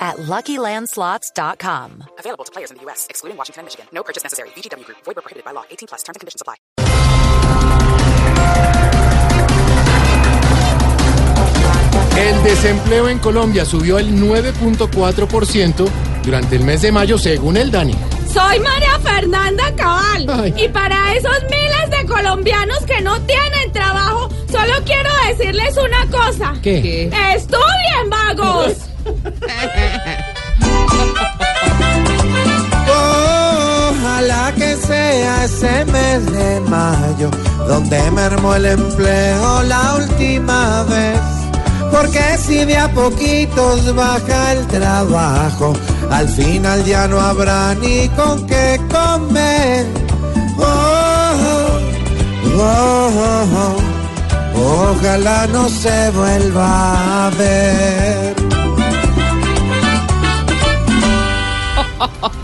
at LuckyLandSlots.com. Available to players in the U.S., excluding Washington and Michigan. No purchase necessary. VGW Group. Void where prohibited by law. 18 plus. Terms and conditions apply. El desempleo en Colombia subió el 9.4% durante el mes de mayo, según el DANI. Soy María Fernanda Cabal. Ay. Y para esos miles de colombianos que no tienen trabajo, solo quiero decirles una cosa. ¿Qué? ¡Estudien, vagos! de mayo donde mermó el empleo la última vez. Porque si de a poquitos baja el trabajo, al final ya no habrá ni con qué comer. Oh, oh, oh, oh. Ojalá no se vuelva a ver.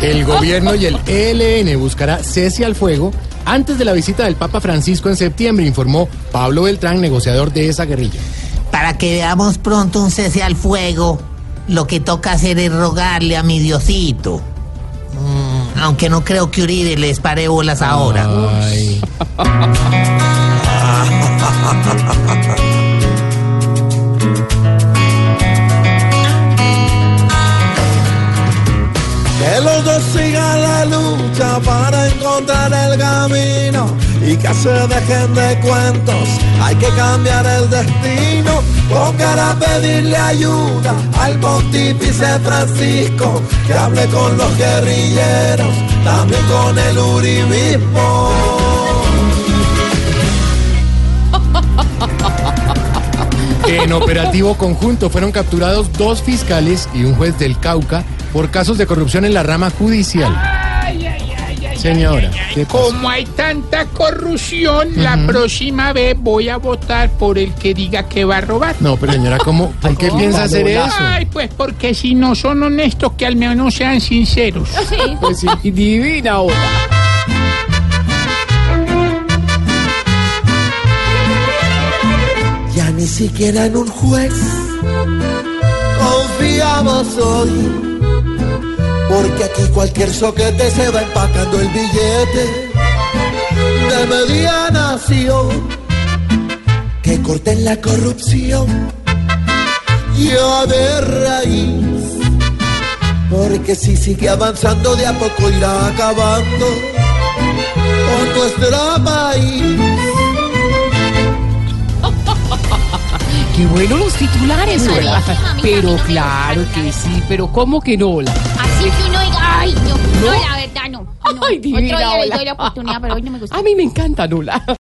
El gobierno y el ELN buscará cese al fuego antes de la visita del Papa Francisco en septiembre, informó Pablo Beltrán, negociador de esa guerrilla. Para que veamos pronto un cese al fuego, lo que toca hacer es rogarle a mi Diosito. Mm, aunque no creo que Uribe les pare bolas ahora. Ay. Sigan la lucha para encontrar el camino y que se dejen de cuentos. Hay que cambiar el destino. Tocará pedirle ayuda al pontífice Francisco que hable con los guerrilleros, también con el uribismo. En operativo conjunto fueron capturados dos fiscales y un juez del Cauca por casos de corrupción en la rama judicial. Ay, ay, ay, ay, Señora, ay, ay, ¿qué ay. pasa? Como hay tanta corrupción, la próxima vez voy a votar por el que diga que va a robar. No, pero señora, ¿cómo? ¿Por qué piensa hacer eso? Ay, pues porque si no son honestos, que al menos sean sinceros. Pues sí, divina ahora. Ya ni siquiera en un juez confiamos hoy. Porque aquí cualquier soquete se va empacando el billete de media nación. Que corten la corrupción ya de raíz. Porque si sigue avanzando de a poco irá acabando con nuestro país. Qué bueno los titulares, Lola. Pero claro que sí, pero ¿cómo que no? Lola? Que uno diga, ay, no, no, la verdad no. no. Ay, divina, Otro día le hola. doy la oportunidad, pero hoy no me gusta. A mí me encanta, Lola.